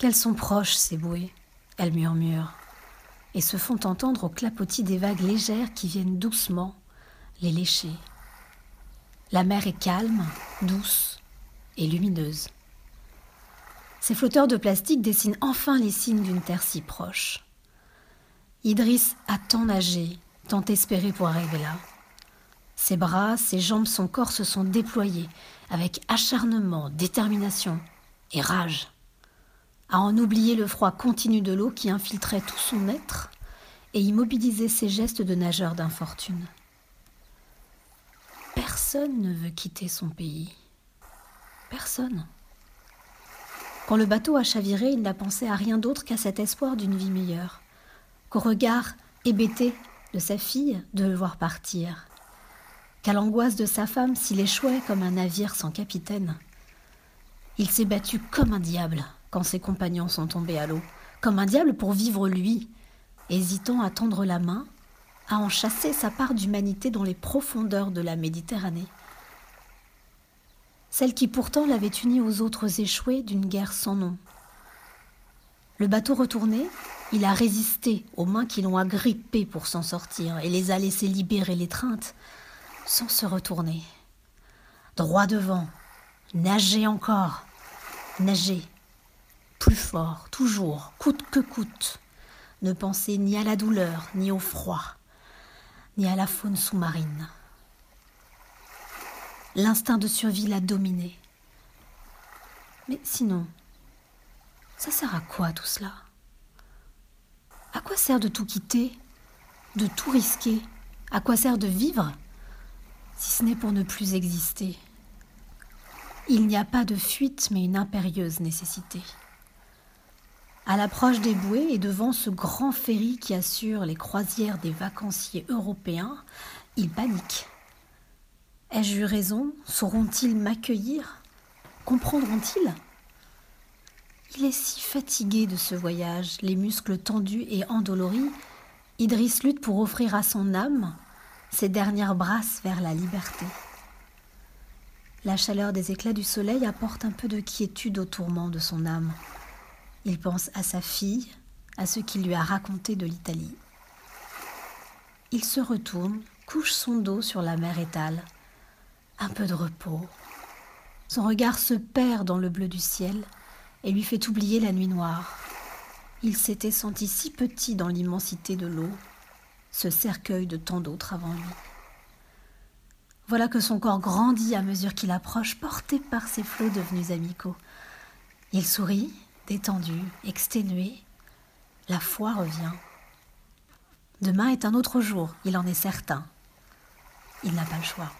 Qu'elles sont proches, ces bouées, elles murmurent, et se font entendre au clapotis des vagues légères qui viennent doucement les lécher. La mer est calme, douce et lumineuse. Ces flotteurs de plastique dessinent enfin les signes d'une terre si proche. Idriss a tant nagé, tant espéré pour arriver là. Ses bras, ses jambes, son corps se sont déployés avec acharnement, détermination et rage. À en oublier le froid continu de l'eau qui infiltrait tout son être et immobilisait ses gestes de nageur d'infortune. Personne ne veut quitter son pays. Personne. Quand le bateau a chaviré, il n'a pensé à rien d'autre qu'à cet espoir d'une vie meilleure, qu'au regard hébété de sa fille de le voir partir, qu'à l'angoisse de sa femme s'il échouait comme un navire sans capitaine. Il s'est battu comme un diable quand ses compagnons sont tombés à l'eau, comme un diable pour vivre lui, hésitant à tendre la main, à en chasser sa part d'humanité dans les profondeurs de la Méditerranée. Celle qui pourtant l'avait uni aux autres échoués d'une guerre sans nom. Le bateau retourné, il a résisté aux mains qui l'ont agrippé pour s'en sortir et les a laissés libérer l'étreinte sans se retourner. Droit devant, nager encore, nager, plus fort, toujours, coûte que coûte. Ne penser ni à la douleur, ni au froid, ni à la faune sous-marine. L'instinct de survie l'a dominé. Mais sinon, ça sert à quoi tout cela? À quoi sert de tout quitter, de tout risquer? À quoi sert de vivre si ce n'est pour ne plus exister? Il n'y a pas de fuite, mais une impérieuse nécessité. À l'approche des bouées et devant ce grand ferry qui assure les croisières des vacanciers européens, il panique. Ai-je eu raison? Sauront-ils m'accueillir? Comprendront-ils? Il est si fatigué de ce voyage, les muscles tendus et endoloris. Idriss lutte pour offrir à son âme ses dernières brasses vers la liberté. La chaleur des éclats du soleil apporte un peu de quiétude au tourment de son âme. Il pense à sa fille, à ce qu'il lui a raconté de l'Italie. Il se retourne, couche son dos sur la mer étale. Un peu de repos. Son regard se perd dans le bleu du ciel et lui fait oublier la nuit noire. Il s'était senti si petit dans l'immensité de l'eau ce cercueil de tant d'autres avant lui. Voilà que son corps grandit à mesure qu'il approche, porté par ses flots devenus amicaux. Il sourit, détendu, exténué. La foi revient. Demain est un autre jour, il en est certain. Il n'a pas le choix.